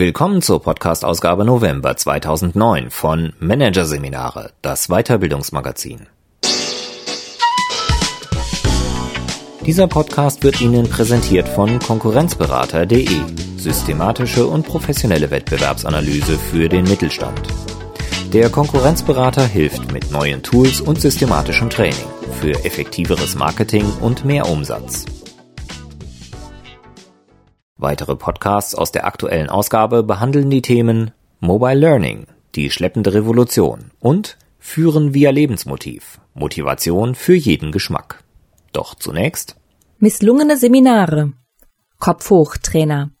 Willkommen zur Podcast-Ausgabe November 2009 von Managerseminare, das Weiterbildungsmagazin. Dieser Podcast wird Ihnen präsentiert von Konkurrenzberater.de, systematische und professionelle Wettbewerbsanalyse für den Mittelstand. Der Konkurrenzberater hilft mit neuen Tools und systematischem Training für effektiveres Marketing und mehr Umsatz. Weitere Podcasts aus der aktuellen Ausgabe behandeln die Themen Mobile Learning, die schleppende Revolution und Führen via Lebensmotiv, Motivation für jeden Geschmack. Doch zunächst Misslungene Seminare Kopf hoch Trainer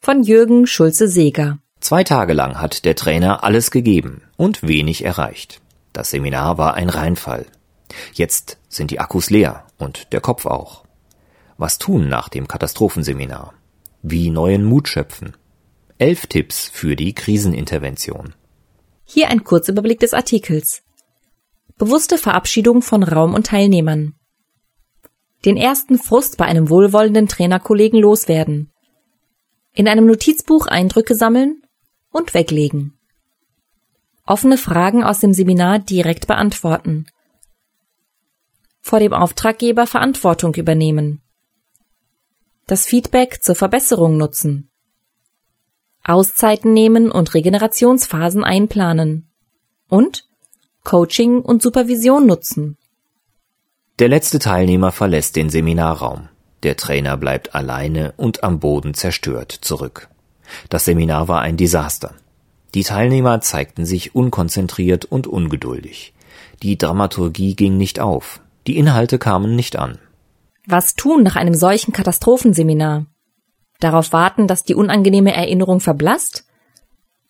von Jürgen Schulze-Seger. Zwei Tage lang hat der Trainer alles gegeben und wenig erreicht. Das Seminar war ein Reinfall. Jetzt sind die Akkus leer und der Kopf auch. Was tun nach dem Katastrophenseminar? Wie neuen Mut schöpfen. Elf Tipps für die Krisenintervention. Hier ein Kurzüberblick des Artikels. Bewusste Verabschiedung von Raum und Teilnehmern. Den ersten Frust bei einem wohlwollenden Trainerkollegen loswerden. In einem Notizbuch Eindrücke sammeln und weglegen. Offene Fragen aus dem Seminar direkt beantworten. Vor dem Auftraggeber Verantwortung übernehmen das Feedback zur Verbesserung nutzen, Auszeiten nehmen und Regenerationsphasen einplanen und Coaching und Supervision nutzen. Der letzte Teilnehmer verlässt den Seminarraum. Der Trainer bleibt alleine und am Boden zerstört zurück. Das Seminar war ein Desaster. Die Teilnehmer zeigten sich unkonzentriert und ungeduldig. Die Dramaturgie ging nicht auf. Die Inhalte kamen nicht an. Was tun nach einem solchen Katastrophenseminar? Darauf warten, dass die unangenehme Erinnerung verblasst?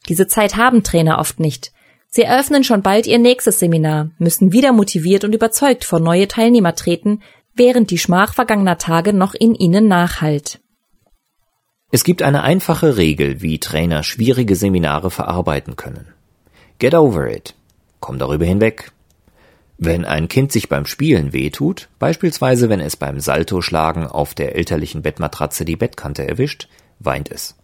Diese Zeit haben Trainer oft nicht. Sie eröffnen schon bald ihr nächstes Seminar, müssen wieder motiviert und überzeugt vor neue Teilnehmer treten, während die Schmach vergangener Tage noch in ihnen nachhallt. Es gibt eine einfache Regel, wie Trainer schwierige Seminare verarbeiten können. Get over it. Komm darüber hinweg. Wenn ein Kind sich beim Spielen wehtut, beispielsweise wenn es beim Saltoschlagen auf der elterlichen Bettmatratze die Bettkante erwischt, weint es.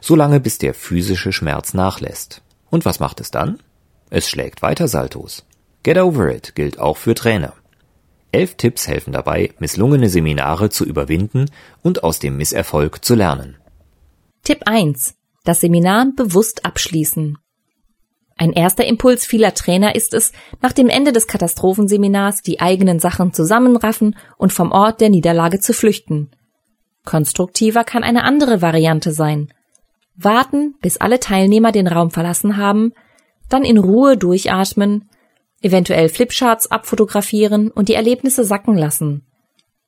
Solange bis der physische Schmerz nachlässt. Und was macht es dann? Es schlägt weiter Saltos. Get over it gilt auch für Trainer. Elf Tipps helfen dabei, misslungene Seminare zu überwinden und aus dem Misserfolg zu lernen. Tipp 1. Das Seminar bewusst abschließen. Ein erster Impuls vieler Trainer ist es, nach dem Ende des Katastrophenseminars die eigenen Sachen zusammenraffen und vom Ort der Niederlage zu flüchten. Konstruktiver kann eine andere Variante sein. Warten, bis alle Teilnehmer den Raum verlassen haben, dann in Ruhe durchatmen, eventuell Flipcharts abfotografieren und die Erlebnisse sacken lassen.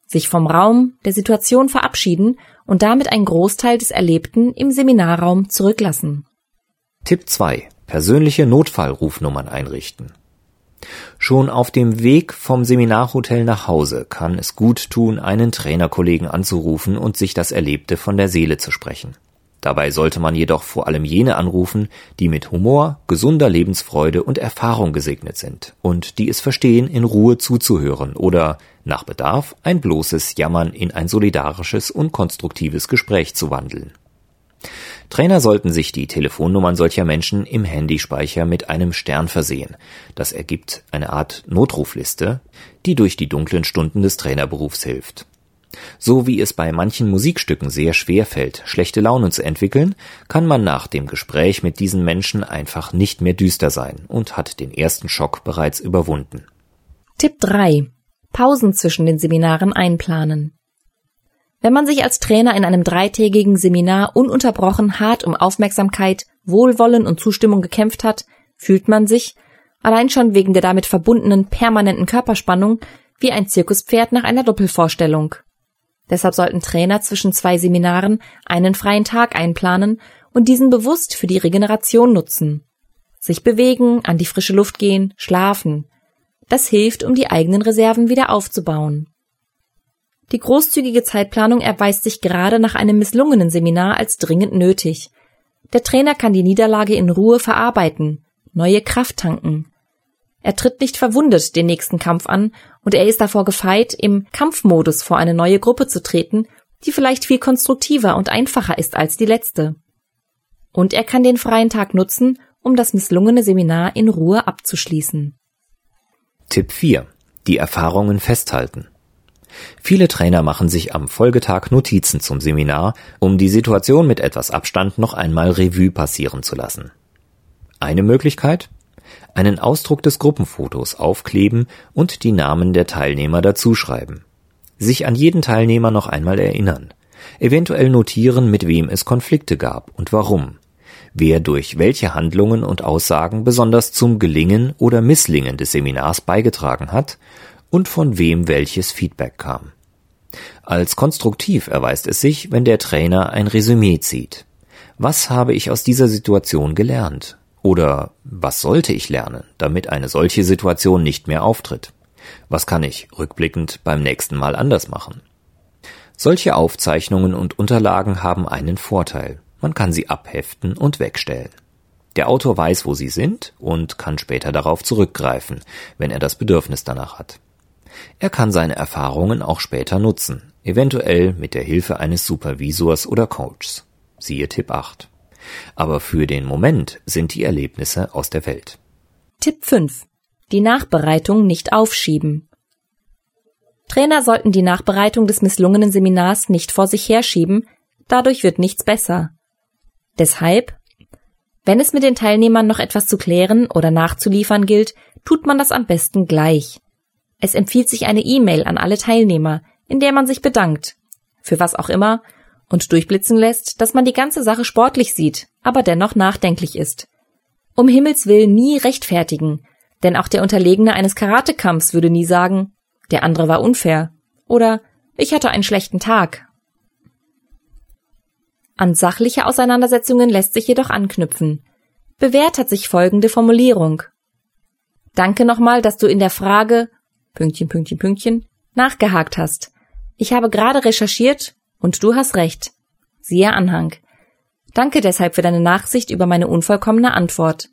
Sich vom Raum, der Situation verabschieden und damit einen Großteil des Erlebten im Seminarraum zurücklassen. Tipp 2 persönliche Notfallrufnummern einrichten. Schon auf dem Weg vom Seminarhotel nach Hause kann es gut tun, einen Trainerkollegen anzurufen und sich das Erlebte von der Seele zu sprechen. Dabei sollte man jedoch vor allem jene anrufen, die mit Humor, gesunder Lebensfreude und Erfahrung gesegnet sind und die es verstehen, in Ruhe zuzuhören oder nach Bedarf ein bloßes Jammern in ein solidarisches und konstruktives Gespräch zu wandeln. Trainer sollten sich die Telefonnummern solcher Menschen im Handyspeicher mit einem Stern versehen. Das ergibt eine Art Notrufliste, die durch die dunklen Stunden des Trainerberufs hilft. So wie es bei manchen Musikstücken sehr schwer fällt, schlechte Laune zu entwickeln, kann man nach dem Gespräch mit diesen Menschen einfach nicht mehr düster sein und hat den ersten Schock bereits überwunden. Tipp 3. Pausen zwischen den Seminaren einplanen. Wenn man sich als Trainer in einem dreitägigen Seminar ununterbrochen hart um Aufmerksamkeit, Wohlwollen und Zustimmung gekämpft hat, fühlt man sich, allein schon wegen der damit verbundenen permanenten Körperspannung, wie ein Zirkuspferd nach einer Doppelvorstellung. Deshalb sollten Trainer zwischen zwei Seminaren einen freien Tag einplanen und diesen bewusst für die Regeneration nutzen. Sich bewegen, an die frische Luft gehen, schlafen. Das hilft, um die eigenen Reserven wieder aufzubauen. Die großzügige Zeitplanung erweist sich gerade nach einem misslungenen Seminar als dringend nötig. Der Trainer kann die Niederlage in Ruhe verarbeiten, neue Kraft tanken. Er tritt nicht verwundet den nächsten Kampf an und er ist davor gefeit, im Kampfmodus vor eine neue Gruppe zu treten, die vielleicht viel konstruktiver und einfacher ist als die letzte. Und er kann den freien Tag nutzen, um das misslungene Seminar in Ruhe abzuschließen. Tipp 4. Die Erfahrungen festhalten. Viele Trainer machen sich am Folgetag Notizen zum Seminar, um die Situation mit etwas Abstand noch einmal Revue passieren zu lassen. Eine Möglichkeit? Einen Ausdruck des Gruppenfotos aufkleben und die Namen der Teilnehmer dazuschreiben. Sich an jeden Teilnehmer noch einmal erinnern. Eventuell notieren, mit wem es Konflikte gab und warum. Wer durch welche Handlungen und Aussagen besonders zum Gelingen oder Misslingen des Seminars beigetragen hat und von wem welches Feedback kam. Als konstruktiv erweist es sich, wenn der Trainer ein Resümee zieht. Was habe ich aus dieser Situation gelernt? Oder was sollte ich lernen, damit eine solche Situation nicht mehr auftritt? Was kann ich rückblickend beim nächsten Mal anders machen? Solche Aufzeichnungen und Unterlagen haben einen Vorteil. Man kann sie abheften und wegstellen. Der Autor weiß, wo sie sind und kann später darauf zurückgreifen, wenn er das Bedürfnis danach hat. Er kann seine Erfahrungen auch später nutzen, eventuell mit der Hilfe eines Supervisors oder Coaches. Siehe Tipp 8. Aber für den Moment sind die Erlebnisse aus der Welt. Tipp 5. Die Nachbereitung nicht aufschieben. Trainer sollten die Nachbereitung des misslungenen Seminars nicht vor sich herschieben, dadurch wird nichts besser. Deshalb, wenn es mit den Teilnehmern noch etwas zu klären oder nachzuliefern gilt, tut man das am besten gleich. Es empfiehlt sich eine E-Mail an alle Teilnehmer, in der man sich bedankt, für was auch immer, und durchblitzen lässt, dass man die ganze Sache sportlich sieht, aber dennoch nachdenklich ist. Um Himmels willen nie rechtfertigen, denn auch der Unterlegene eines Karatekampfs würde nie sagen, der andere war unfair oder ich hatte einen schlechten Tag. An sachliche Auseinandersetzungen lässt sich jedoch anknüpfen. Bewährt hat sich folgende Formulierung. Danke nochmal, dass du in der Frage Pünktchen, Pünktchen, Pünktchen nachgehakt hast. Ich habe gerade recherchiert und du hast recht. Siehe Anhang. Danke deshalb für deine Nachsicht über meine unvollkommene Antwort.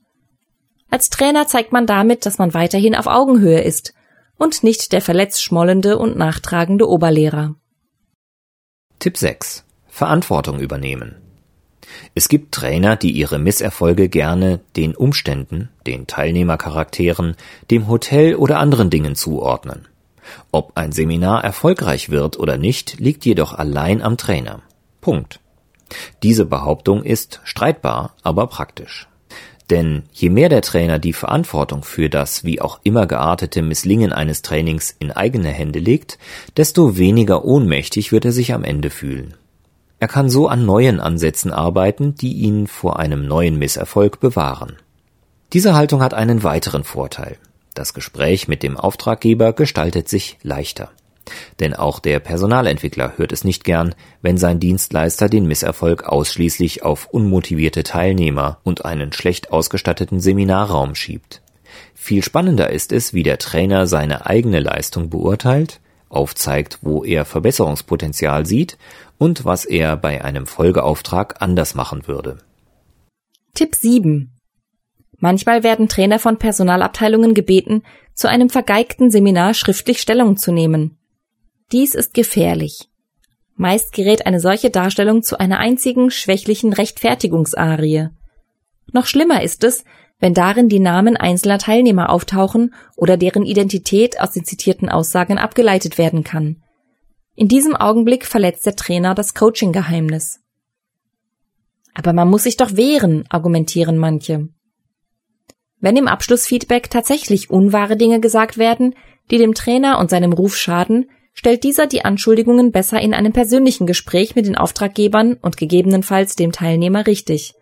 Als Trainer zeigt man damit, dass man weiterhin auf Augenhöhe ist und nicht der verletzt schmollende und nachtragende Oberlehrer. Tipp 6. Verantwortung übernehmen. Es gibt Trainer, die ihre Misserfolge gerne den Umständen, den Teilnehmercharakteren, dem Hotel oder anderen Dingen zuordnen. Ob ein Seminar erfolgreich wird oder nicht, liegt jedoch allein am Trainer. Punkt. Diese Behauptung ist streitbar, aber praktisch. Denn je mehr der Trainer die Verantwortung für das wie auch immer geartete Misslingen eines Trainings in eigene Hände legt, desto weniger ohnmächtig wird er sich am Ende fühlen. Er kann so an neuen Ansätzen arbeiten, die ihn vor einem neuen Misserfolg bewahren. Diese Haltung hat einen weiteren Vorteil. Das Gespräch mit dem Auftraggeber gestaltet sich leichter. Denn auch der Personalentwickler hört es nicht gern, wenn sein Dienstleister den Misserfolg ausschließlich auf unmotivierte Teilnehmer und einen schlecht ausgestatteten Seminarraum schiebt. Viel spannender ist es, wie der Trainer seine eigene Leistung beurteilt, aufzeigt, wo er Verbesserungspotenzial sieht und was er bei einem Folgeauftrag anders machen würde. Tipp 7. Manchmal werden Trainer von Personalabteilungen gebeten, zu einem vergeigten Seminar schriftlich Stellung zu nehmen. Dies ist gefährlich. Meist gerät eine solche Darstellung zu einer einzigen schwächlichen Rechtfertigungsarie. Noch schlimmer ist es, wenn darin die Namen einzelner Teilnehmer auftauchen oder deren Identität aus den zitierten Aussagen abgeleitet werden kann. In diesem Augenblick verletzt der Trainer das Coaching-Geheimnis. Aber man muss sich doch wehren, argumentieren manche. Wenn im Abschlussfeedback tatsächlich unwahre Dinge gesagt werden, die dem Trainer und seinem Ruf schaden, stellt dieser die Anschuldigungen besser in einem persönlichen Gespräch mit den Auftraggebern und gegebenenfalls dem Teilnehmer richtig.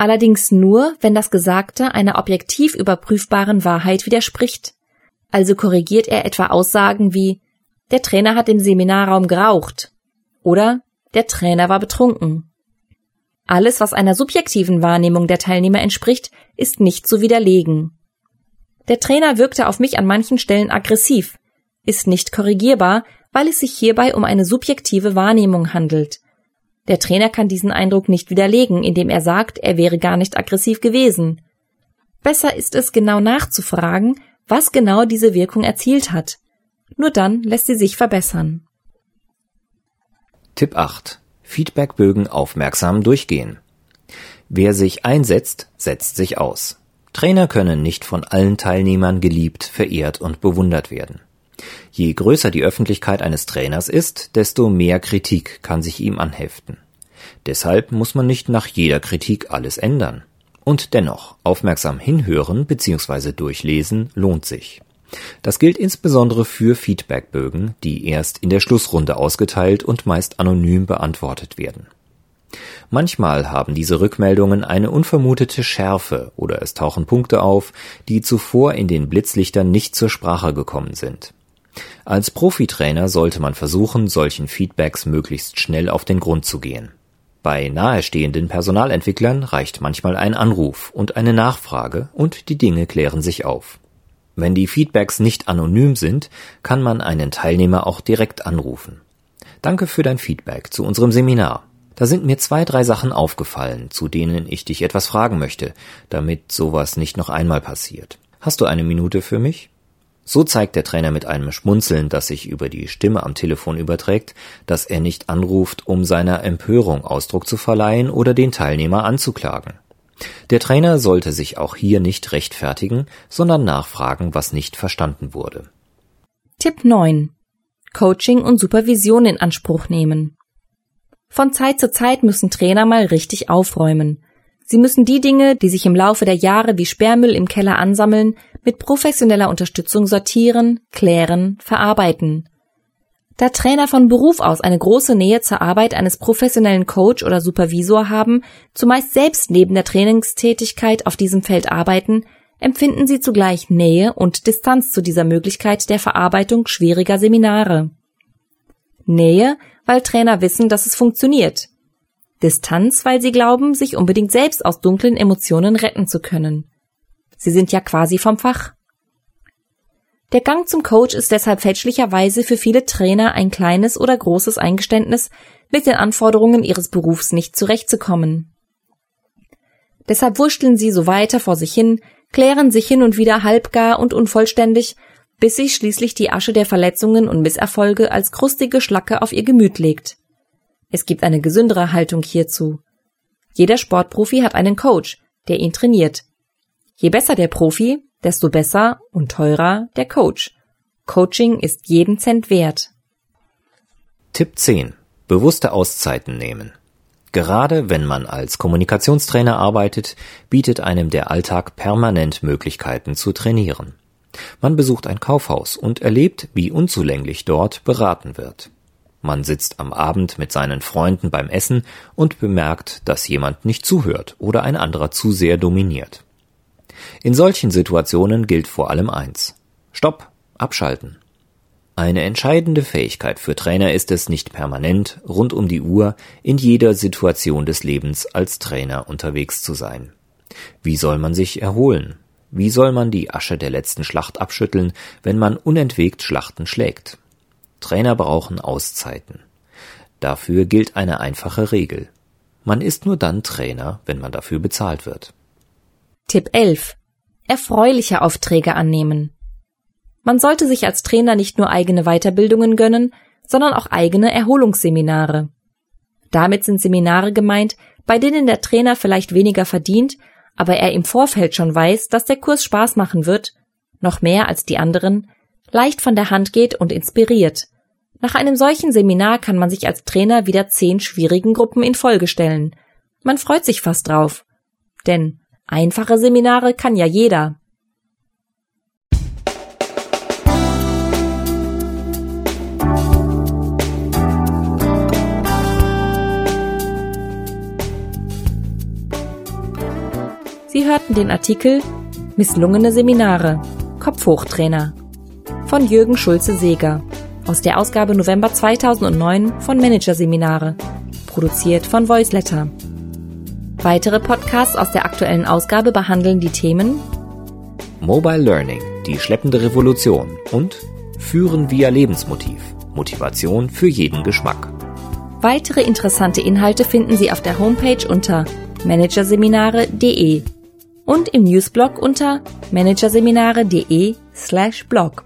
Allerdings nur, wenn das Gesagte einer objektiv überprüfbaren Wahrheit widerspricht. Also korrigiert er etwa Aussagen wie der Trainer hat im Seminarraum geraucht oder der Trainer war betrunken. Alles, was einer subjektiven Wahrnehmung der Teilnehmer entspricht, ist nicht zu widerlegen. Der Trainer wirkte auf mich an manchen Stellen aggressiv, ist nicht korrigierbar, weil es sich hierbei um eine subjektive Wahrnehmung handelt. Der Trainer kann diesen Eindruck nicht widerlegen, indem er sagt, er wäre gar nicht aggressiv gewesen. Besser ist es genau nachzufragen, was genau diese Wirkung erzielt hat. Nur dann lässt sie sich verbessern. Tipp 8. Feedbackbögen aufmerksam durchgehen. Wer sich einsetzt, setzt sich aus. Trainer können nicht von allen Teilnehmern geliebt, verehrt und bewundert werden. Je größer die Öffentlichkeit eines Trainers ist, desto mehr Kritik kann sich ihm anheften. Deshalb muss man nicht nach jeder Kritik alles ändern. Und dennoch, aufmerksam hinhören bzw. durchlesen lohnt sich. Das gilt insbesondere für Feedbackbögen, die erst in der Schlussrunde ausgeteilt und meist anonym beantwortet werden. Manchmal haben diese Rückmeldungen eine unvermutete Schärfe oder es tauchen Punkte auf, die zuvor in den Blitzlichtern nicht zur Sprache gekommen sind. Als Profitrainer sollte man versuchen, solchen Feedbacks möglichst schnell auf den Grund zu gehen. Bei nahestehenden Personalentwicklern reicht manchmal ein Anruf und eine Nachfrage und die Dinge klären sich auf. Wenn die Feedbacks nicht anonym sind, kann man einen Teilnehmer auch direkt anrufen. Danke für dein Feedback zu unserem Seminar. Da sind mir zwei, drei Sachen aufgefallen, zu denen ich dich etwas fragen möchte, damit sowas nicht noch einmal passiert. Hast du eine Minute für mich? So zeigt der Trainer mit einem Schmunzeln, das sich über die Stimme am Telefon überträgt, dass er nicht anruft, um seiner Empörung Ausdruck zu verleihen oder den Teilnehmer anzuklagen. Der Trainer sollte sich auch hier nicht rechtfertigen, sondern nachfragen, was nicht verstanden wurde. Tipp 9. Coaching und Supervision in Anspruch nehmen. Von Zeit zu Zeit müssen Trainer mal richtig aufräumen. Sie müssen die Dinge, die sich im Laufe der Jahre wie Sperrmüll im Keller ansammeln, mit professioneller Unterstützung sortieren, klären, verarbeiten. Da Trainer von Beruf aus eine große Nähe zur Arbeit eines professionellen Coach oder Supervisor haben, zumeist selbst neben der Trainingstätigkeit auf diesem Feld arbeiten, empfinden sie zugleich Nähe und Distanz zu dieser Möglichkeit der Verarbeitung schwieriger Seminare. Nähe, weil Trainer wissen, dass es funktioniert. Distanz, weil sie glauben, sich unbedingt selbst aus dunklen Emotionen retten zu können. Sie sind ja quasi vom Fach. Der Gang zum Coach ist deshalb fälschlicherweise für viele Trainer ein kleines oder großes Eingeständnis, mit den Anforderungen ihres Berufs nicht zurechtzukommen. Deshalb wurschteln sie so weiter vor sich hin, klären sich hin und wieder halbgar und unvollständig, bis sich schließlich die Asche der Verletzungen und Misserfolge als krustige Schlacke auf ihr Gemüt legt. Es gibt eine gesündere Haltung hierzu. Jeder Sportprofi hat einen Coach, der ihn trainiert. Je besser der Profi, desto besser und teurer der Coach. Coaching ist jeden Cent wert. Tipp 10. Bewusste Auszeiten nehmen. Gerade wenn man als Kommunikationstrainer arbeitet, bietet einem der Alltag permanent Möglichkeiten zu trainieren. Man besucht ein Kaufhaus und erlebt, wie unzulänglich dort beraten wird. Man sitzt am Abend mit seinen Freunden beim Essen und bemerkt, dass jemand nicht zuhört oder ein anderer zu sehr dominiert. In solchen Situationen gilt vor allem eins. Stopp, abschalten. Eine entscheidende Fähigkeit für Trainer ist es, nicht permanent, rund um die Uhr, in jeder Situation des Lebens als Trainer unterwegs zu sein. Wie soll man sich erholen? Wie soll man die Asche der letzten Schlacht abschütteln, wenn man unentwegt Schlachten schlägt? Trainer brauchen Auszeiten. Dafür gilt eine einfache Regel. Man ist nur dann Trainer, wenn man dafür bezahlt wird. Tipp 11. Erfreuliche Aufträge annehmen. Man sollte sich als Trainer nicht nur eigene Weiterbildungen gönnen, sondern auch eigene Erholungsseminare. Damit sind Seminare gemeint, bei denen der Trainer vielleicht weniger verdient, aber er im Vorfeld schon weiß, dass der Kurs Spaß machen wird, noch mehr als die anderen, leicht von der Hand geht und inspiriert. Nach einem solchen Seminar kann man sich als Trainer wieder zehn schwierigen Gruppen in Folge stellen. Man freut sich fast drauf. Denn Einfache Seminare kann ja jeder. Sie hörten den Artikel Misslungene Seminare Kopfhochtrainer von Jürgen Schulze-Seger aus der Ausgabe November 2009 von Managerseminare, produziert von Voiceletter. Weitere Podcasts aus der aktuellen Ausgabe behandeln die Themen Mobile Learning, die schleppende Revolution und Führen via Lebensmotiv, Motivation für jeden Geschmack. Weitere interessante Inhalte finden Sie auf der Homepage unter managerseminare.de und im Newsblog unter managerseminare.de slash blog.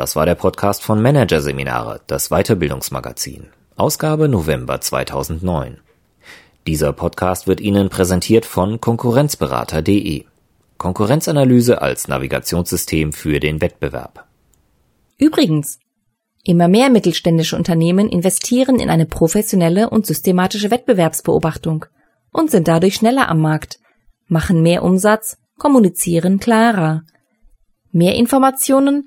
Das war der Podcast von Managerseminare, das Weiterbildungsmagazin. Ausgabe November 2009. Dieser Podcast wird Ihnen präsentiert von Konkurrenzberater.de. Konkurrenzanalyse als Navigationssystem für den Wettbewerb. Übrigens, immer mehr mittelständische Unternehmen investieren in eine professionelle und systematische Wettbewerbsbeobachtung und sind dadurch schneller am Markt, machen mehr Umsatz, kommunizieren klarer. Mehr Informationen,